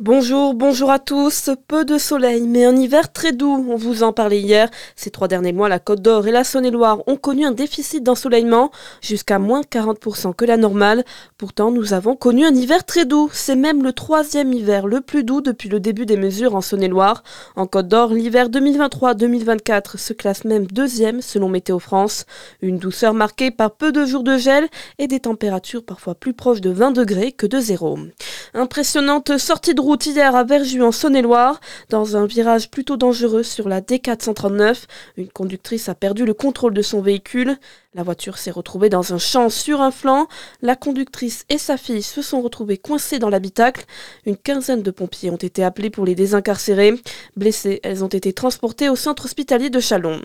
Bonjour, bonjour à tous. Peu de soleil, mais un hiver très doux. On vous en parlait hier. Ces trois derniers mois, la Côte d'Or et la Saône-et-Loire ont connu un déficit d'ensoleillement jusqu'à moins 40% que la normale. Pourtant, nous avons connu un hiver très doux. C'est même le troisième hiver le plus doux depuis le début des mesures en Saône-et-Loire. En Côte d'Or, l'hiver 2023-2024 se classe même deuxième selon Météo France. Une douceur marquée par peu de jours de gel et des températures parfois plus proches de 20 degrés que de zéro. Impressionnante sortie de route à Verjus en Saône-et-Loire. Dans un virage plutôt dangereux sur la D439, une conductrice a perdu le contrôle de son véhicule. La voiture s'est retrouvée dans un champ sur un flanc. La conductrice et sa fille se sont retrouvées coincées dans l'habitacle. Une quinzaine de pompiers ont été appelés pour les désincarcérer. Blessées, elles ont été transportées au centre hospitalier de Chalon.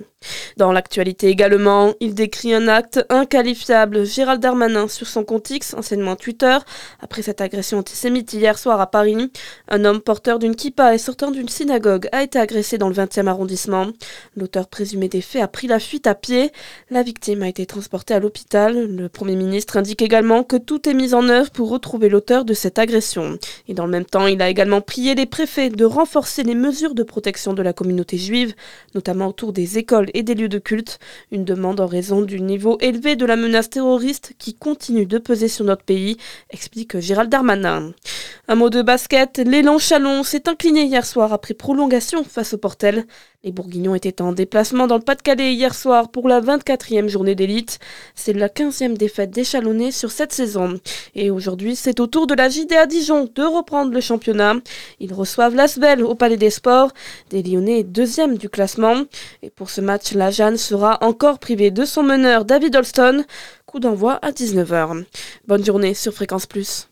Dans l'actualité également, il décrit un acte inqualifiable. Gérald Darmanin sur son compte X, anciennement Twitter, après cette agression antisémite hier soir à Paris. Un homme porteur d'une kippa et sortant d'une synagogue a été agressé dans le 20e arrondissement. L'auteur présumé des faits a pris la fuite à pied. La victime a été transportée à l'hôpital. Le Premier ministre indique également que tout est mis en œuvre pour retrouver l'auteur de cette agression. Et dans le même temps, il a également prié les préfets de renforcer les mesures de protection de la communauté juive, notamment autour des écoles et des lieux de culte. Une demande en raison du niveau élevé de la menace terroriste qui continue de peser sur notre pays, explique Gérald Darmanin. Un mot de basket, l'élan Chalon s'est incliné hier soir après prolongation face au Portel. Les Bourguignons étaient en déplacement dans le Pas-de-Calais hier soir pour la 24e journée d'élite. C'est la 15e défaite des Chalonnais sur cette saison. Et aujourd'hui, c'est au tour de la JDA Dijon de reprendre le championnat. Ils reçoivent l'Asvel au Palais des Sports. Des Lyonnais deuxième du classement. Et pour ce match, la Jeanne sera encore privée de son meneur David Holston. Coup d'envoi à 19h. Bonne journée sur Fréquence Plus.